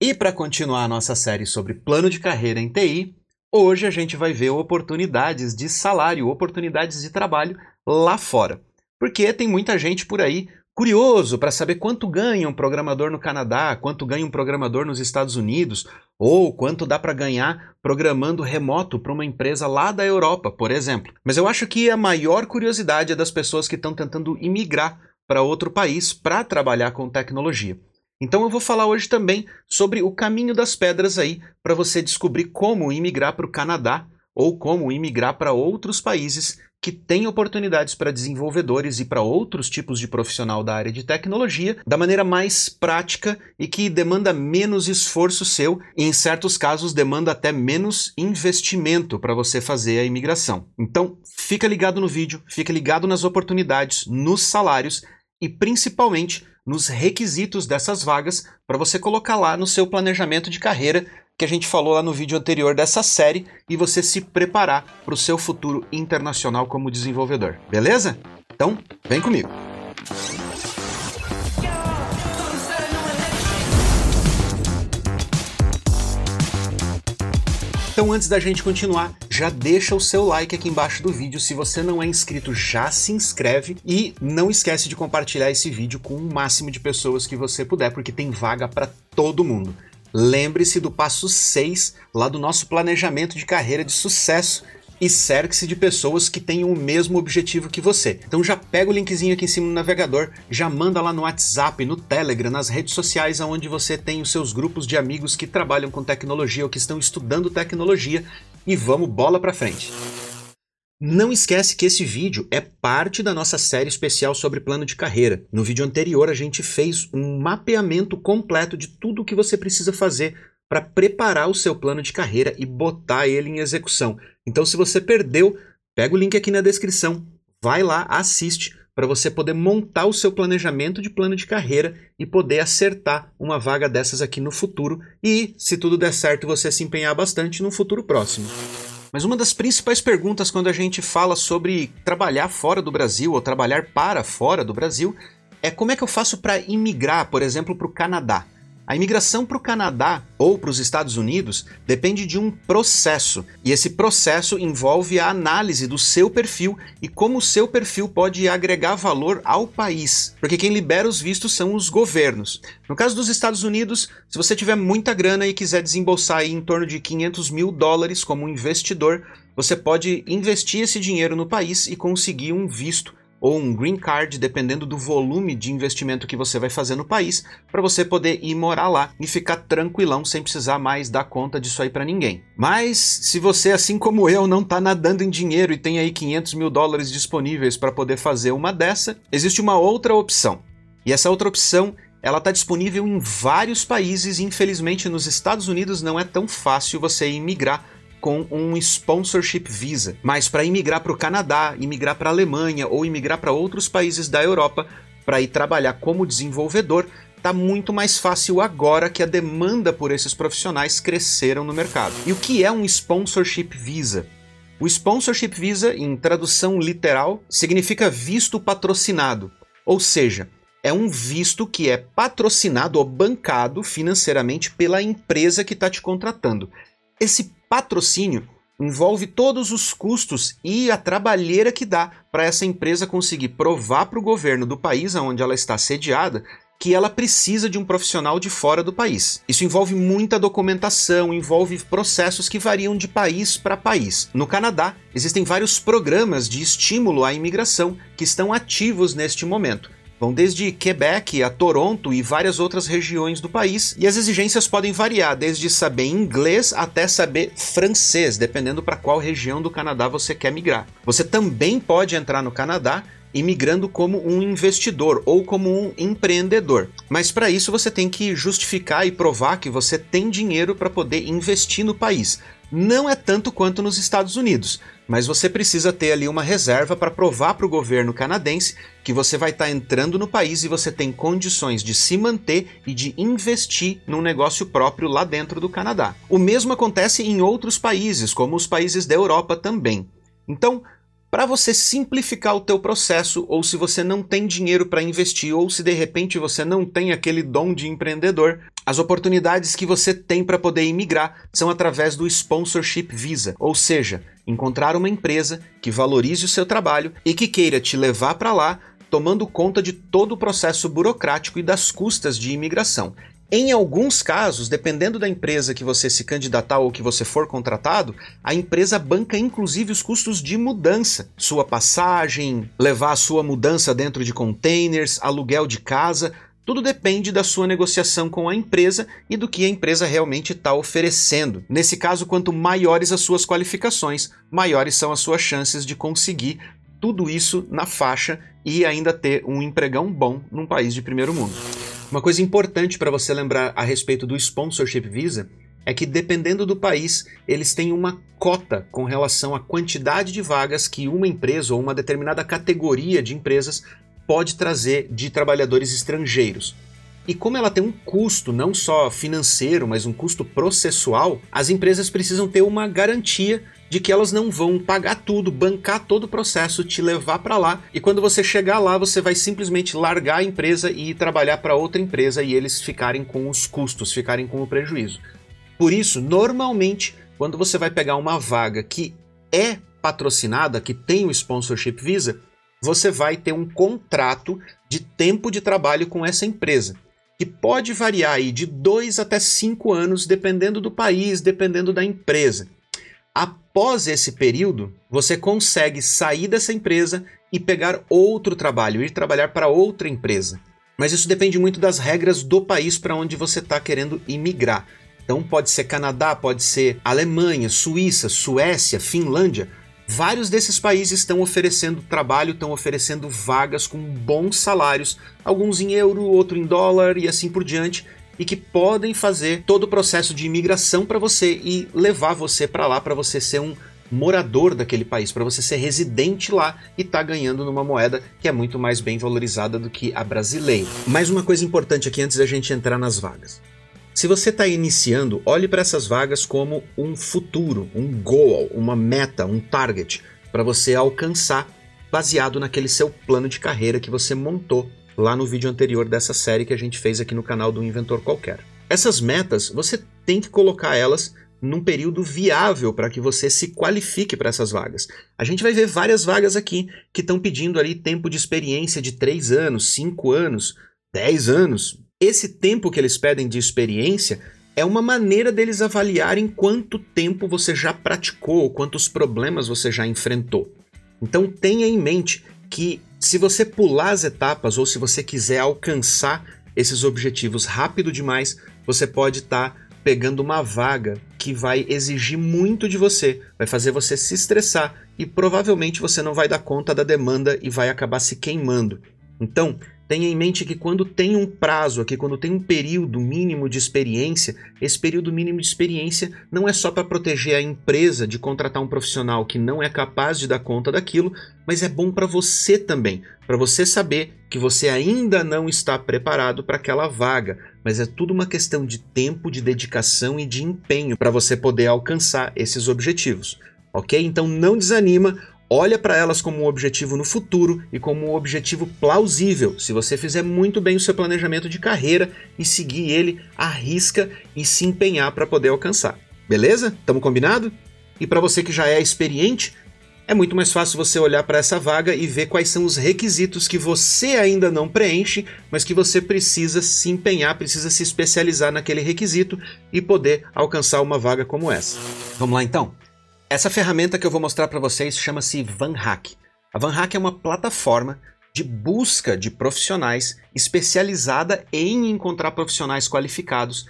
E para continuar a nossa série sobre plano de carreira em TI, hoje a gente vai ver oportunidades de salário, oportunidades de trabalho lá fora. Porque tem muita gente por aí curioso para saber quanto ganha um programador no Canadá, quanto ganha um programador nos Estados Unidos, ou quanto dá para ganhar programando remoto para uma empresa lá da Europa, por exemplo. Mas eu acho que a maior curiosidade é das pessoas que estão tentando imigrar para outro país para trabalhar com tecnologia. Então eu vou falar hoje também sobre o caminho das pedras aí para você descobrir como imigrar para o Canadá ou como imigrar para outros países que têm oportunidades para desenvolvedores e para outros tipos de profissional da área de tecnologia da maneira mais prática e que demanda menos esforço seu e, em certos casos, demanda até menos investimento para você fazer a imigração. Então, fica ligado no vídeo, fica ligado nas oportunidades, nos salários e principalmente nos requisitos dessas vagas para você colocar lá no seu planejamento de carreira que a gente falou lá no vídeo anterior dessa série e você se preparar para o seu futuro internacional como desenvolvedor. Beleza? Então, vem comigo. Então, antes da gente continuar, já deixa o seu like aqui embaixo do vídeo. Se você não é inscrito, já se inscreve e não esquece de compartilhar esse vídeo com o máximo de pessoas que você puder, porque tem vaga para todo mundo. Lembre-se do passo 6 lá do nosso planejamento de carreira de sucesso e cerque-se de pessoas que tenham o mesmo objetivo que você. Então já pega o linkzinho aqui em cima no navegador, já manda lá no WhatsApp, no Telegram, nas redes sociais onde você tem os seus grupos de amigos que trabalham com tecnologia ou que estão estudando tecnologia e vamos bola para frente. Não esquece que esse vídeo é parte da nossa série especial sobre plano de carreira. No vídeo anterior a gente fez um mapeamento completo de tudo o que você precisa fazer para preparar o seu plano de carreira e botar ele em execução. Então, se você perdeu, pega o link aqui na descrição, vai lá, assiste para você poder montar o seu planejamento de plano de carreira e poder acertar uma vaga dessas aqui no futuro e, se tudo der certo, você se empenhar bastante no futuro próximo. Mas uma das principais perguntas quando a gente fala sobre trabalhar fora do Brasil ou trabalhar para fora do Brasil é como é que eu faço para imigrar, por exemplo, para o Canadá. A imigração para o Canadá ou para os Estados Unidos depende de um processo, e esse processo envolve a análise do seu perfil e como o seu perfil pode agregar valor ao país, porque quem libera os vistos são os governos. No caso dos Estados Unidos, se você tiver muita grana e quiser desembolsar em torno de 500 mil dólares como investidor, você pode investir esse dinheiro no país e conseguir um visto ou um green card, dependendo do volume de investimento que você vai fazer no país, para você poder ir morar lá e ficar tranquilão sem precisar mais dar conta disso aí para ninguém. Mas se você, assim como eu, não está nadando em dinheiro e tem aí 500 mil dólares disponíveis para poder fazer uma dessa, existe uma outra opção. E essa outra opção ela está disponível em vários países e infelizmente nos Estados Unidos não é tão fácil você imigrar com um sponsorship visa. Mas para imigrar para o Canadá, imigrar para a Alemanha ou imigrar para outros países da Europa para ir trabalhar como desenvolvedor, está muito mais fácil agora que a demanda por esses profissionais cresceram no mercado. E o que é um sponsorship visa? O sponsorship visa, em tradução literal, significa visto patrocinado, ou seja, é um visto que é patrocinado ou bancado financeiramente pela empresa que está te contratando. Esse patrocínio envolve todos os custos e a trabalheira que dá para essa empresa conseguir provar para o governo do país onde ela está sediada que ela precisa de um profissional de fora do país. Isso envolve muita documentação, envolve processos que variam de país para país. No Canadá, existem vários programas de estímulo à imigração que estão ativos neste momento. Vão desde Quebec a Toronto e várias outras regiões do país, e as exigências podem variar desde saber inglês até saber francês, dependendo para qual região do Canadá você quer migrar. Você também pode entrar no Canadá imigrando como um investidor ou como um empreendedor. Mas para isso você tem que justificar e provar que você tem dinheiro para poder investir no país. Não é tanto quanto nos Estados Unidos, mas você precisa ter ali uma reserva para provar para o governo canadense que você vai estar tá entrando no país e você tem condições de se manter e de investir num negócio próprio lá dentro do Canadá. O mesmo acontece em outros países, como os países da Europa também. Então, para você simplificar o teu processo, ou se você não tem dinheiro para investir, ou se de repente você não tem aquele dom de empreendedor, as oportunidades que você tem para poder imigrar são através do sponsorship visa, ou seja, encontrar uma empresa que valorize o seu trabalho e que queira te levar para lá, tomando conta de todo o processo burocrático e das custas de imigração. Em alguns casos, dependendo da empresa que você se candidatar ou que você for contratado, a empresa banca inclusive os custos de mudança, sua passagem, levar a sua mudança dentro de containers, aluguel de casa, tudo depende da sua negociação com a empresa e do que a empresa realmente está oferecendo. Nesse caso, quanto maiores as suas qualificações, maiores são as suas chances de conseguir tudo isso na faixa e ainda ter um empregão bom num país de primeiro mundo. Uma coisa importante para você lembrar a respeito do sponsorship visa é que dependendo do país, eles têm uma cota com relação à quantidade de vagas que uma empresa ou uma determinada categoria de empresas pode trazer de trabalhadores estrangeiros. E como ela tem um custo não só financeiro, mas um custo processual, as empresas precisam ter uma garantia de que elas não vão pagar tudo, bancar todo o processo, te levar para lá e quando você chegar lá você vai simplesmente largar a empresa e ir trabalhar para outra empresa e eles ficarem com os custos, ficarem com o prejuízo. Por isso, normalmente, quando você vai pegar uma vaga que é patrocinada, que tem o sponsorship visa, você vai ter um contrato de tempo de trabalho com essa empresa, que pode variar aí de 2 até 5 anos, dependendo do país, dependendo da empresa. Após esse período, você consegue sair dessa empresa e pegar outro trabalho, ir trabalhar para outra empresa. Mas isso depende muito das regras do país para onde você está querendo imigrar. Então pode ser Canadá, pode ser Alemanha, Suíça, Suécia, Finlândia. Vários desses países estão oferecendo trabalho, estão oferecendo vagas com bons salários, alguns em euro, outro em dólar e assim por diante e que podem fazer todo o processo de imigração para você e levar você para lá para você ser um morador daquele país, para você ser residente lá e estar tá ganhando numa moeda que é muito mais bem valorizada do que a brasileira. Mais uma coisa importante aqui antes da gente entrar nas vagas. Se você está iniciando, olhe para essas vagas como um futuro, um goal, uma meta, um target para você alcançar baseado naquele seu plano de carreira que você montou lá no vídeo anterior dessa série que a gente fez aqui no canal do Inventor Qualquer. Essas metas, você tem que colocar elas num período viável para que você se qualifique para essas vagas. A gente vai ver várias vagas aqui que estão pedindo ali tempo de experiência de 3 anos, 5 anos, 10 anos. Esse tempo que eles pedem de experiência é uma maneira deles avaliarem quanto tempo você já praticou, quantos problemas você já enfrentou. Então tenha em mente que se você pular as etapas ou se você quiser alcançar esses objetivos rápido demais, você pode estar tá pegando uma vaga que vai exigir muito de você, vai fazer você se estressar e provavelmente você não vai dar conta da demanda e vai acabar se queimando. Então, Tenha em mente que quando tem um prazo aqui, quando tem um período mínimo de experiência, esse período mínimo de experiência não é só para proteger a empresa de contratar um profissional que não é capaz de dar conta daquilo, mas é bom para você também, para você saber que você ainda não está preparado para aquela vaga, mas é tudo uma questão de tempo, de dedicação e de empenho para você poder alcançar esses objetivos. Ok? Então não desanima, olha para elas como um objetivo no futuro e como um objetivo plausível, se você fizer muito bem o seu planejamento de carreira e seguir ele à risca e se empenhar para poder alcançar. Beleza? Tamo combinado? E para você que já é experiente, é muito mais fácil você olhar para essa vaga e ver quais são os requisitos que você ainda não preenche, mas que você precisa se empenhar, precisa se especializar naquele requisito e poder alcançar uma vaga como essa. Vamos lá então? Essa ferramenta que eu vou mostrar para vocês chama-se VanHack. A VanHack é uma plataforma de busca de profissionais especializada em encontrar profissionais qualificados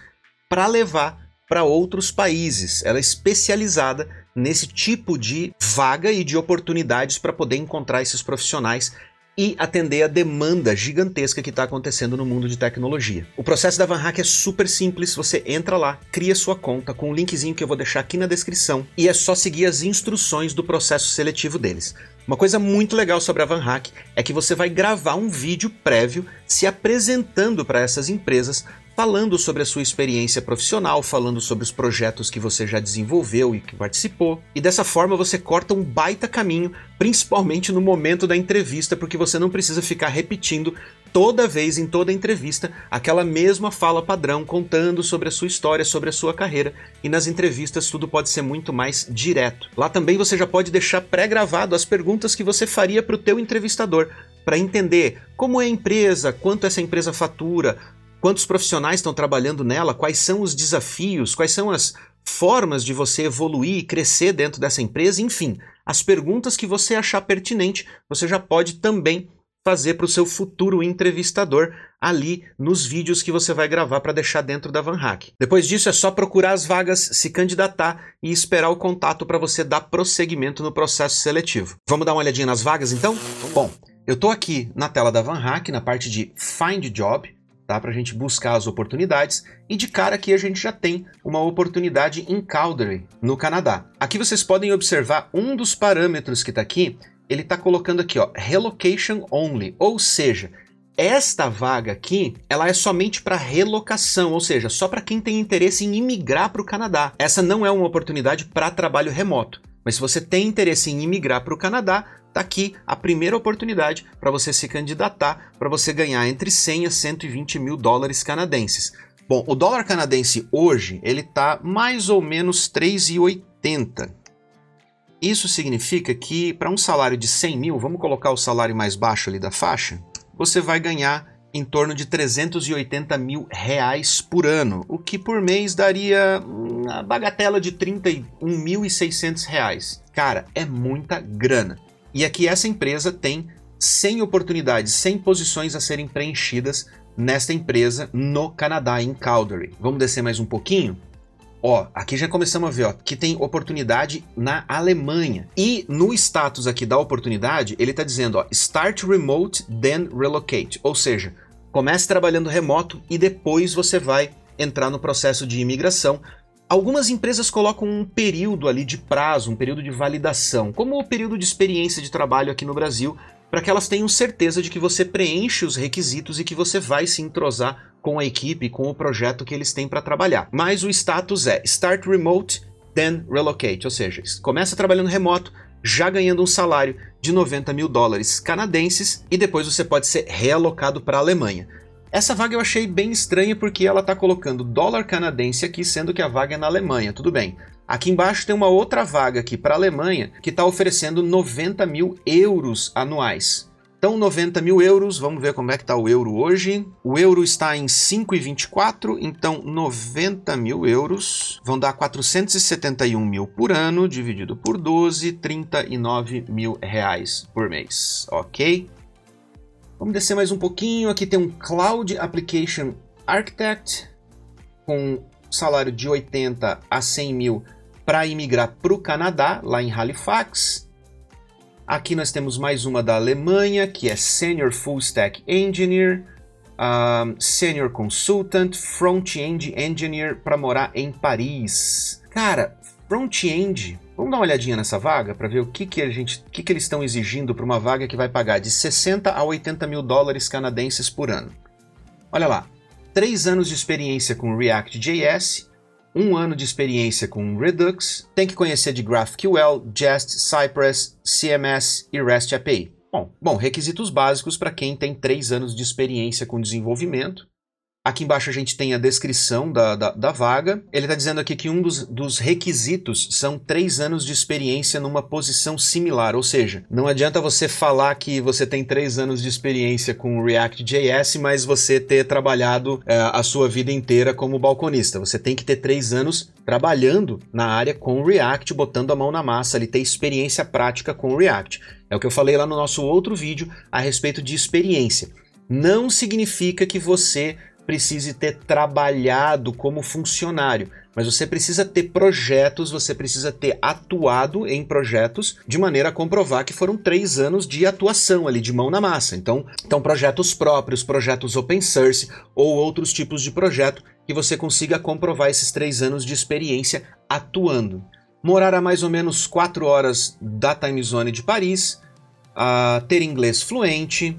para levar para outros países. Ela é especializada nesse tipo de vaga e de oportunidades para poder encontrar esses profissionais e atender a demanda gigantesca que está acontecendo no mundo de tecnologia. O processo da VanHack é super simples, você entra lá, cria sua conta com o um linkzinho que eu vou deixar aqui na descrição e é só seguir as instruções do processo seletivo deles. Uma coisa muito legal sobre a VanHack é que você vai gravar um vídeo prévio se apresentando para essas empresas, falando sobre a sua experiência profissional, falando sobre os projetos que você já desenvolveu e que participou. E dessa forma você corta um baita caminho, principalmente no momento da entrevista, porque você não precisa ficar repetindo toda vez em toda entrevista aquela mesma fala padrão contando sobre a sua história, sobre a sua carreira. E nas entrevistas tudo pode ser muito mais direto. Lá também você já pode deixar pré-gravado as perguntas que você faria para o teu entrevistador, para entender como é a empresa, quanto essa empresa fatura, quantos profissionais estão trabalhando nela, quais são os desafios, quais são as formas de você evoluir e crescer dentro dessa empresa, enfim, as perguntas que você achar pertinente, você já pode também fazer para o seu futuro entrevistador ali nos vídeos que você vai gravar para deixar dentro da Van Hack. Depois disso é só procurar as vagas, se candidatar e esperar o contato para você dar prosseguimento no processo seletivo. Vamos dar uma olhadinha nas vagas então? Bom, eu estou aqui na tela da Van Hack, na parte de Find Job tá? Para a gente buscar as oportunidades. E de cara aqui a gente já tem uma oportunidade em Calgary, no Canadá. Aqui vocês podem observar um dos parâmetros que está aqui. Ele está colocando aqui, ó, relocation only, ou seja, esta vaga aqui, ela é somente para relocação, ou seja, só para quem tem interesse em imigrar para o Canadá. Essa não é uma oportunidade para trabalho remoto. Mas se você tem interesse em imigrar para o Canadá, Tá aqui a primeira oportunidade para você se candidatar, para você ganhar entre 100 a 120 mil dólares canadenses. Bom, o dólar canadense hoje ele tá mais ou menos 3,80. Isso significa que para um salário de 100 mil, vamos colocar o salário mais baixo ali da faixa, você vai ganhar em torno de 380 mil reais por ano, o que por mês daria uma bagatela de 31.600 reais. Cara, é muita grana. E aqui essa empresa tem 100 oportunidades, 100 posições a serem preenchidas nesta empresa no Canadá, em Calgary. Vamos descer mais um pouquinho? Ó, aqui já começamos a ver ó, que tem oportunidade na Alemanha. E no status aqui da oportunidade, ele está dizendo ó, Start remote, then relocate. Ou seja, comece trabalhando remoto e depois você vai entrar no processo de imigração Algumas empresas colocam um período ali de prazo, um período de validação, como o período de experiência de trabalho aqui no Brasil, para que elas tenham certeza de que você preenche os requisitos e que você vai se entrosar com a equipe, com o projeto que eles têm para trabalhar. Mas o status é Start Remote, then Relocate, ou seja, começa trabalhando remoto, já ganhando um salário de 90 mil dólares canadenses e depois você pode ser realocado para a Alemanha. Essa vaga eu achei bem estranha porque ela está colocando dólar canadense aqui, sendo que a vaga é na Alemanha. Tudo bem. Aqui embaixo tem uma outra vaga aqui para a Alemanha que está oferecendo 90 mil euros anuais. Então, 90 mil euros, vamos ver como é que está o euro hoje. O euro está em 5,24, então 90 mil euros vão dar 471 mil por ano, dividido por 12, 39 mil reais por mês, ok? Vamos descer mais um pouquinho. Aqui tem um Cloud Application Architect com salário de 80 a 100 mil para imigrar para o Canadá, lá em Halifax. Aqui nós temos mais uma da Alemanha, que é Senior Full Stack Engineer, um, Senior Consultant, Front-End Engineer para morar em Paris. Cara, Front-End Vamos dar uma olhadinha nessa vaga para ver o que, que, a gente, o que, que eles estão exigindo para uma vaga que vai pagar de 60 a 80 mil dólares canadenses por ano. Olha lá, 3 anos de experiência com React.js, 1 ano de experiência com Redux, tem que conhecer de GraphQL, Jest, Cypress, CMS e REST API. Bom, bom requisitos básicos para quem tem 3 anos de experiência com desenvolvimento Aqui embaixo a gente tem a descrição da, da, da vaga. Ele está dizendo aqui que um dos, dos, requisitos são três anos de experiência numa posição similar, ou seja, não adianta você falar que você tem três anos de experiência com React.js, mas você ter trabalhado é, a sua vida inteira como balconista. Você tem que ter três anos trabalhando na área com React, botando a mão na massa, ali ter experiência prática com React. É o que eu falei lá no nosso outro vídeo a respeito de experiência. Não significa que você precise ter trabalhado como funcionário, mas você precisa ter projetos, você precisa ter atuado em projetos de maneira a comprovar que foram três anos de atuação ali, de mão na massa. Então, então projetos próprios, projetos open source ou outros tipos de projeto que você consiga comprovar esses três anos de experiência atuando. Morar a mais ou menos quatro horas da time zone de Paris, uh, ter inglês fluente,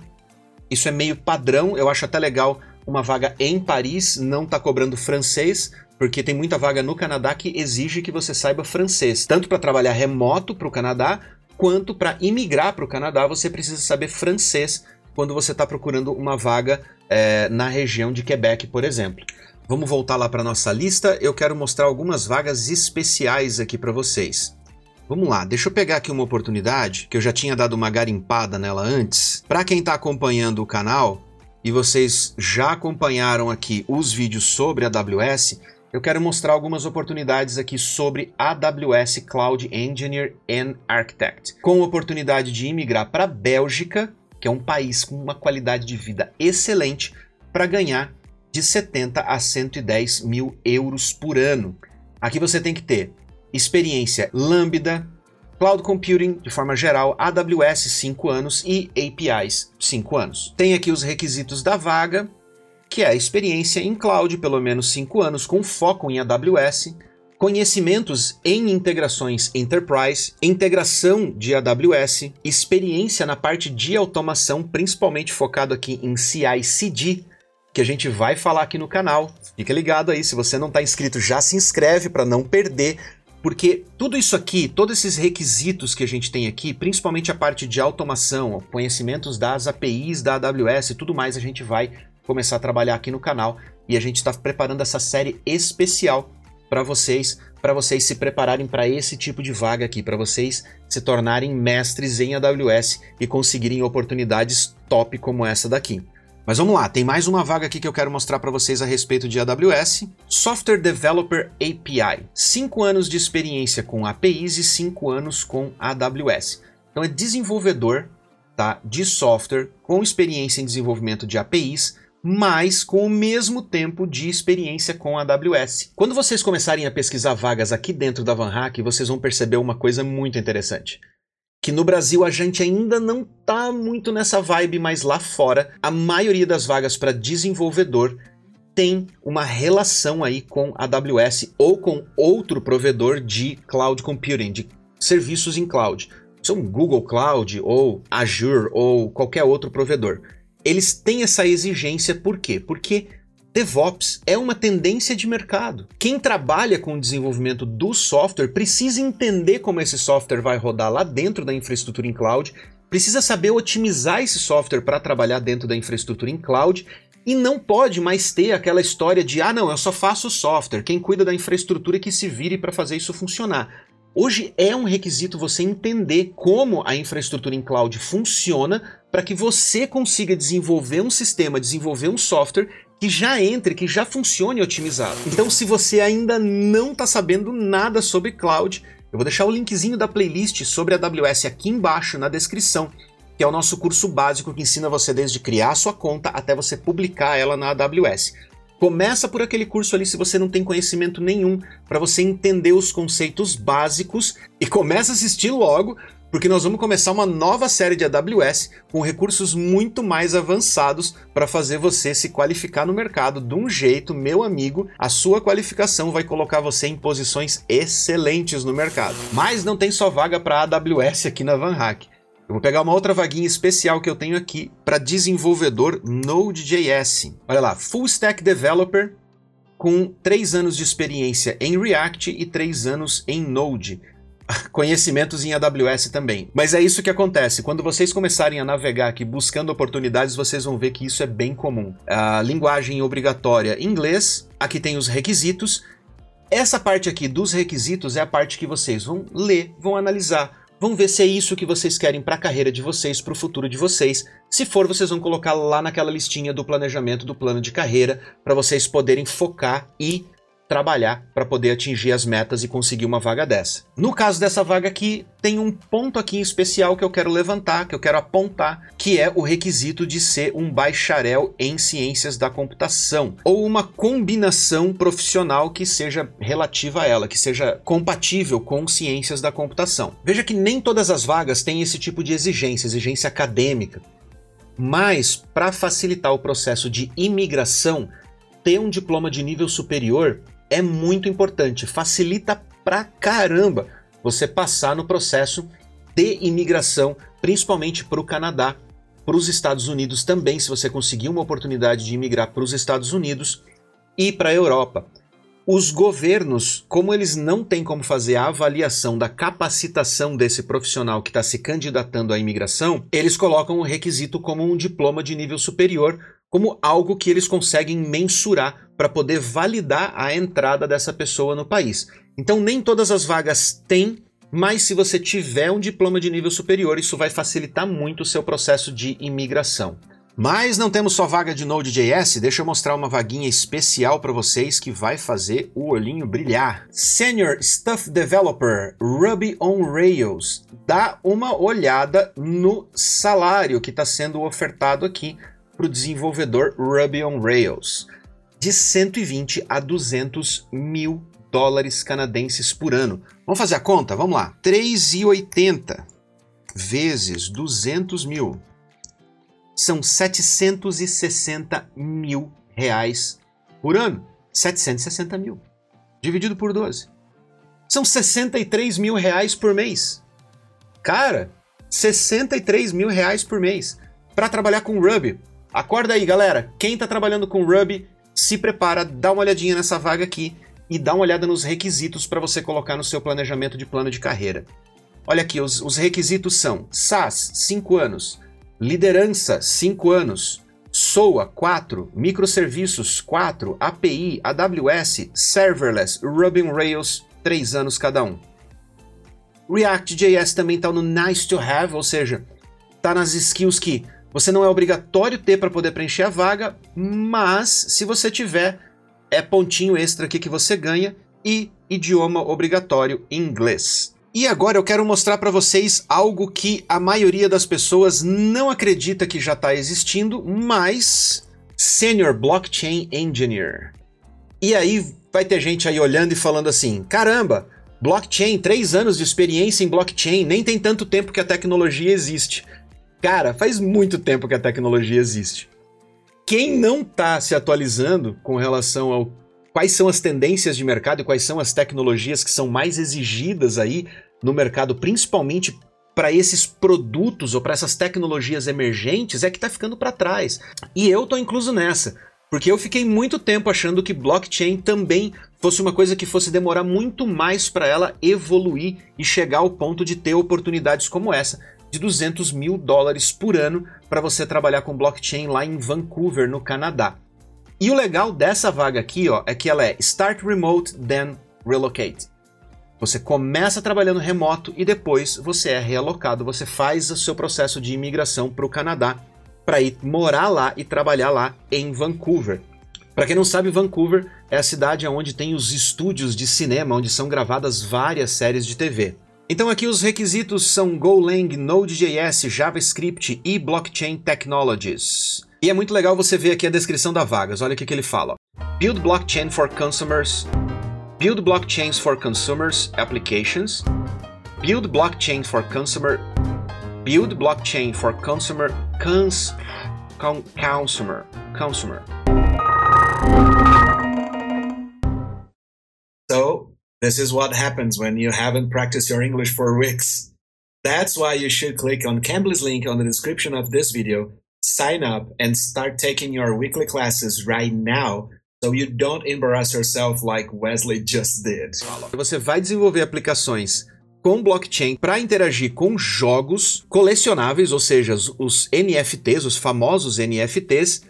isso é meio padrão, eu acho até legal uma vaga em Paris, não está cobrando francês, porque tem muita vaga no Canadá que exige que você saiba francês, tanto para trabalhar remoto para o Canadá, quanto para imigrar para o Canadá, você precisa saber francês quando você está procurando uma vaga é, na região de Quebec, por exemplo. Vamos voltar lá para nossa lista. Eu quero mostrar algumas vagas especiais aqui para vocês. Vamos lá, deixa eu pegar aqui uma oportunidade que eu já tinha dado uma garimpada nela antes. Para quem está acompanhando o canal e vocês já acompanharam aqui os vídeos sobre a AWS, eu quero mostrar algumas oportunidades aqui sobre AWS Cloud Engineer and Architect, com oportunidade de imigrar para a Bélgica, que é um país com uma qualidade de vida excelente, para ganhar de 70 a 110 mil euros por ano. Aqui você tem que ter experiência Lambda, Cloud Computing de forma geral, AWS 5 anos e APIs 5 anos. Tem aqui os requisitos da vaga, que é experiência em cloud, pelo menos 5 anos, com foco em AWS, conhecimentos em integrações enterprise, integração de AWS, experiência na parte de automação, principalmente focado aqui em CI/CD, que a gente vai falar aqui no canal. Fica ligado aí, se você não está inscrito, já se inscreve para não perder, porque tudo isso aqui, todos esses requisitos que a gente tem aqui, principalmente a parte de automação, conhecimentos das APIs da AWS e tudo mais, a gente vai começar a trabalhar aqui no canal e a gente está preparando essa série especial para vocês, para vocês se prepararem para esse tipo de vaga aqui, para vocês se tornarem mestres em AWS e conseguirem oportunidades top como essa daqui. Mas vamos lá, tem mais uma vaga aqui que eu quero mostrar para vocês a respeito de AWS. Software Developer API. 5 anos de experiência com APIs e 5 anos com AWS. Então é desenvolvedor tá, de software com experiência em desenvolvimento de APIs, mas com o mesmo tempo de experiência com AWS. Quando vocês começarem a pesquisar vagas aqui dentro da Van Hack, vocês vão perceber uma coisa muito interessante. Que no Brasil a gente ainda não tá muito nessa vibe, mas lá fora a maioria das vagas para desenvolvedor tem uma relação aí com a AWS ou com outro provedor de cloud computing, de serviços em cloud. São Google Cloud ou Azure ou qualquer outro provedor eles têm essa exigência por quê? Porque DevOps é uma tendência de mercado. Quem trabalha com o desenvolvimento do software precisa entender como esse software vai rodar lá dentro da infraestrutura em cloud, precisa saber otimizar esse software para trabalhar dentro da infraestrutura em cloud e não pode mais ter aquela história de ah não, eu só faço software, quem cuida da infraestrutura é que se vire para fazer isso funcionar. Hoje é um requisito você entender como a infraestrutura em cloud funciona para que você consiga desenvolver um sistema, desenvolver um software que já entre, que já funcione otimizado. Então, se você ainda não está sabendo nada sobre cloud, eu vou deixar o linkzinho da playlist sobre a AWS aqui embaixo na descrição, que é o nosso curso básico que ensina você desde criar a sua conta até você publicar ela na AWS. Começa por aquele curso ali se você não tem conhecimento nenhum, para você entender os conceitos básicos e começa a assistir logo, porque nós vamos começar uma nova série de AWS com recursos muito mais avançados para fazer você se qualificar no mercado de um jeito, meu amigo, a sua qualificação vai colocar você em posições excelentes no mercado. Mas não tem só vaga para AWS aqui na Van Hack. Eu vou pegar uma outra vaguinha especial que eu tenho aqui para desenvolvedor Node.js. Olha lá, Full Stack Developer com 3 anos de experiência em React e 3 anos em Node. Conhecimentos em AWS também. Mas é isso que acontece. Quando vocês começarem a navegar aqui buscando oportunidades, vocês vão ver que isso é bem comum. A linguagem obrigatória inglês, aqui tem os requisitos. Essa parte aqui dos requisitos é a parte que vocês vão ler, vão analisar Vão ver se é isso que vocês querem para a carreira de vocês, para o futuro de vocês. Se for, vocês vão colocar lá naquela listinha do planejamento do plano de carreira para vocês poderem focar e trabalhar para poder atingir as metas e conseguir uma vaga dessa. No caso dessa vaga aqui, tem um ponto aqui em especial que eu quero levantar, que eu quero apontar, que é o requisito de ser um bacharel em ciências da computação ou uma combinação profissional que seja relativa a ela, que seja compatível com ciências da computação. Veja que nem todas as vagas têm esse tipo de exigência, exigência acadêmica. Mas para facilitar o processo de imigração, ter um diploma de nível superior é muito importante, facilita pra caramba você passar no processo de imigração, principalmente para o Canadá, para os Estados Unidos também, se você conseguir uma oportunidade de imigrar para os Estados Unidos e para a Europa. Os governos, como eles não têm como fazer a avaliação da capacitação desse profissional que está se candidatando à imigração, eles colocam o requisito como um diploma de nível superior, como algo que eles conseguem mensurar para poder validar a entrada dessa pessoa no país. Então, nem todas as vagas têm, mas se você tiver um diploma de nível superior, isso vai facilitar muito o seu processo de imigração. Mas não temos só vaga de Node.js, deixa eu mostrar uma vaguinha especial para vocês que vai fazer o olhinho brilhar. Senior Stuff Developer Ruby on Rails. Dá uma olhada no salário que está sendo ofertado aqui para o desenvolvedor Ruby on Rails. De 120 a 200 mil dólares canadenses por ano. Vamos fazer a conta? Vamos lá. 3,80 vezes 200 mil são 760 mil reais por ano. 760 mil. Dividido por 12. São 63 mil reais por mês. Cara, 63 mil reais por mês para trabalhar com Ruby. Acorda aí, galera. Quem está trabalhando com Ruby, se prepara, dá uma olhadinha nessa vaga aqui e dá uma olhada nos requisitos para você colocar no seu planejamento de plano de carreira. Olha aqui, os, os requisitos são SAS, 5 anos, Liderança, 5 anos. SOA, 4. Microserviços, 4. API, AWS, Serverless, Ruby on Rails, 3 anos cada um. React.js também está no Nice to Have, ou seja, está nas skills que você não é obrigatório ter para poder preencher a vaga, mas se você tiver, é pontinho extra aqui que você ganha e idioma obrigatório inglês. E agora eu quero mostrar para vocês algo que a maioria das pessoas não acredita que já está existindo, mas Senior Blockchain Engineer. E aí vai ter gente aí olhando e falando assim: caramba, blockchain, três anos de experiência em blockchain, nem tem tanto tempo que a tecnologia existe. Cara, faz muito tempo que a tecnologia existe. Quem não está se atualizando com relação ao quais são as tendências de mercado e quais são as tecnologias que são mais exigidas aí no mercado, principalmente para esses produtos ou para essas tecnologias emergentes, é que está ficando para trás. E eu tô incluso nessa. Porque eu fiquei muito tempo achando que blockchain também fosse uma coisa que fosse demorar muito mais para ela evoluir e chegar ao ponto de ter oportunidades como essa, de 200 mil dólares por ano para você trabalhar com blockchain lá em Vancouver, no Canadá. E o legal dessa vaga aqui ó, é que ela é Start Remote, then Relocate. Você começa trabalhando remoto e depois você é realocado, você faz o seu processo de imigração para o Canadá para ir morar lá e trabalhar lá em Vancouver. Para quem não sabe, Vancouver é a cidade onde tem os estúdios de cinema, onde são gravadas várias séries de TV. Então aqui os requisitos são Golang, Node.js, JavaScript e Blockchain Technologies. E é muito legal você ver aqui a descrição da vagas. Olha o que, que ele fala. Build blockchain for consumers build blockchains for consumers applications, build blockchain for consumer, build blockchain for consumer, cons, con, consumer, consumer. This is what happens when you haven't practiced your English for weeks. That's why you should click on Cambly's link on the description of this video, sign up, and start taking your weekly classes right now So you don't embarrass yourself like Wesley just did. Você vai desenvolver aplicações com blockchain para interagir com jogos colecionáveis, ou seja, os NFTs, os famosos NFTs,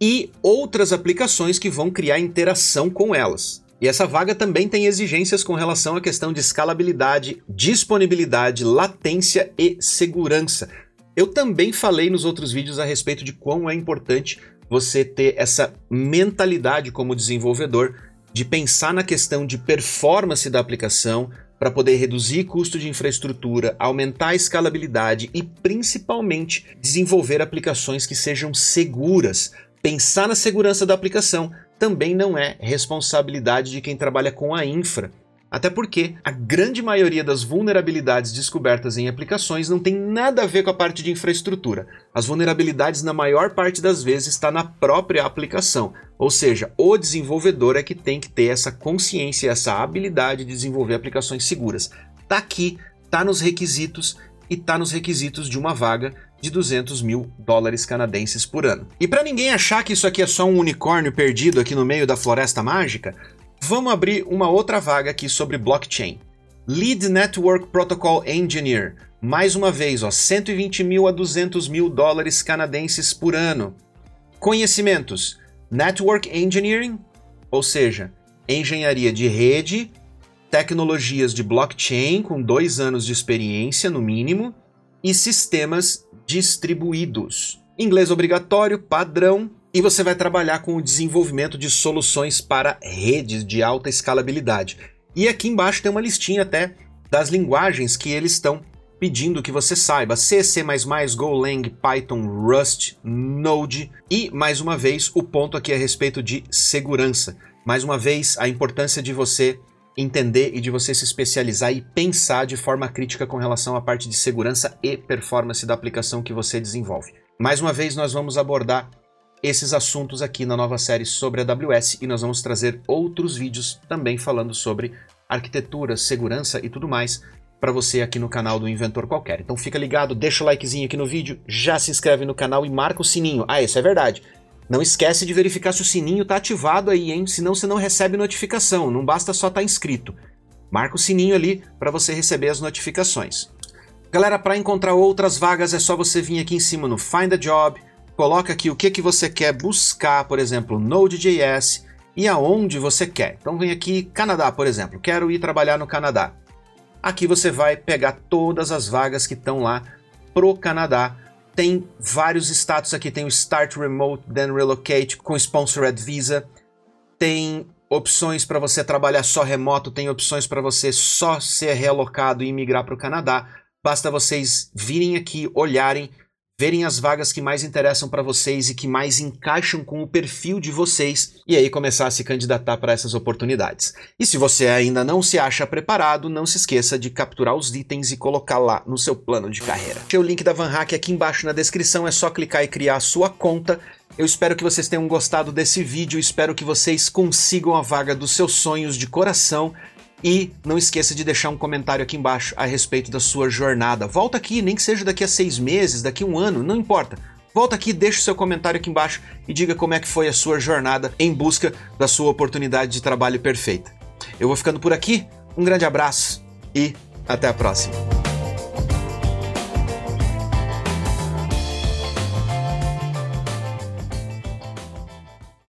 e outras aplicações que vão criar interação com elas. E essa vaga também tem exigências com relação à questão de escalabilidade, disponibilidade, latência e segurança. Eu também falei nos outros vídeos a respeito de quão é importante você ter essa mentalidade como desenvolvedor de pensar na questão de performance da aplicação para poder reduzir custo de infraestrutura, aumentar a escalabilidade e principalmente desenvolver aplicações que sejam seguras. Pensar na segurança da aplicação também não é responsabilidade de quem trabalha com a infra, até porque a grande maioria das vulnerabilidades descobertas em aplicações não tem nada a ver com a parte de infraestrutura. As vulnerabilidades, na maior parte das vezes, está na própria aplicação. Ou seja, o desenvolvedor é que tem que ter essa consciência, essa habilidade de desenvolver aplicações seguras. Tá aqui, tá nos requisitos e está nos requisitos de uma vaga de 200 mil dólares canadenses por ano. E para ninguém achar que isso aqui é só um unicórnio perdido aqui no meio da floresta mágica, vamos abrir uma outra vaga aqui sobre blockchain. Lead Network Protocol Engineer. Mais uma vez, ó, 120 mil a 200 mil dólares canadenses por ano. Conhecimentos: Network Engineering, ou seja, engenharia de rede, tecnologias de blockchain com dois anos de experiência no mínimo e sistemas distribuídos. Inglês obrigatório, padrão, e você vai trabalhar com o desenvolvimento de soluções para redes de alta escalabilidade. E aqui embaixo tem uma listinha até das linguagens que eles estão pedindo que você saiba: C, C++, Golang, Python, Rust, Node e mais uma vez o ponto aqui a respeito de segurança. Mais uma vez a importância de você entender e de você se especializar e pensar de forma crítica com relação à parte de segurança e performance da aplicação que você desenvolve. Mais uma vez, nós vamos abordar esses assuntos aqui na nova série sobre a AWS e nós vamos trazer outros vídeos também falando sobre arquitetura, segurança e tudo mais para você aqui no canal do Inventor Qualquer. Então fica ligado, deixa o likezinho aqui no vídeo, já se inscreve no canal e marca o sininho. Ah, isso é verdade. Não esquece de verificar se o sininho está ativado aí, hein? Senão você não recebe notificação. Não basta só estar tá inscrito. Marca o sininho ali para você receber as notificações. Galera, para encontrar outras vagas é só você vir aqui em cima no Find a Job, coloca aqui o que, que você quer buscar, por exemplo, Node.js e aonde você quer. Então vem aqui Canadá, por exemplo, quero ir trabalhar no Canadá. Aqui você vai pegar todas as vagas que estão lá pro Canadá tem vários status aqui, tem o Start Remote, then Relocate com Sponsored Visa. Tem opções para você trabalhar só remoto, tem opções para você só ser realocado e migrar para o Canadá. Basta vocês virem aqui, olharem verem as vagas que mais interessam para vocês e que mais encaixam com o perfil de vocês e aí começar a se candidatar para essas oportunidades. E se você ainda não se acha preparado, não se esqueça de capturar os itens e colocar lá no seu plano de carreira. Tem o link da Van Hack aqui embaixo na descrição, é só clicar e criar a sua conta. Eu espero que vocês tenham gostado desse vídeo, espero que vocês consigam a vaga dos seus sonhos de coração e não esqueça de deixar um comentário aqui embaixo a respeito da sua jornada. Volta aqui, nem que seja daqui a seis meses, daqui a um ano, não importa. Volta aqui, deixa o seu comentário aqui embaixo e diga como é que foi a sua jornada em busca da sua oportunidade de trabalho perfeita. Eu vou ficando por aqui, um grande abraço e até a próxima.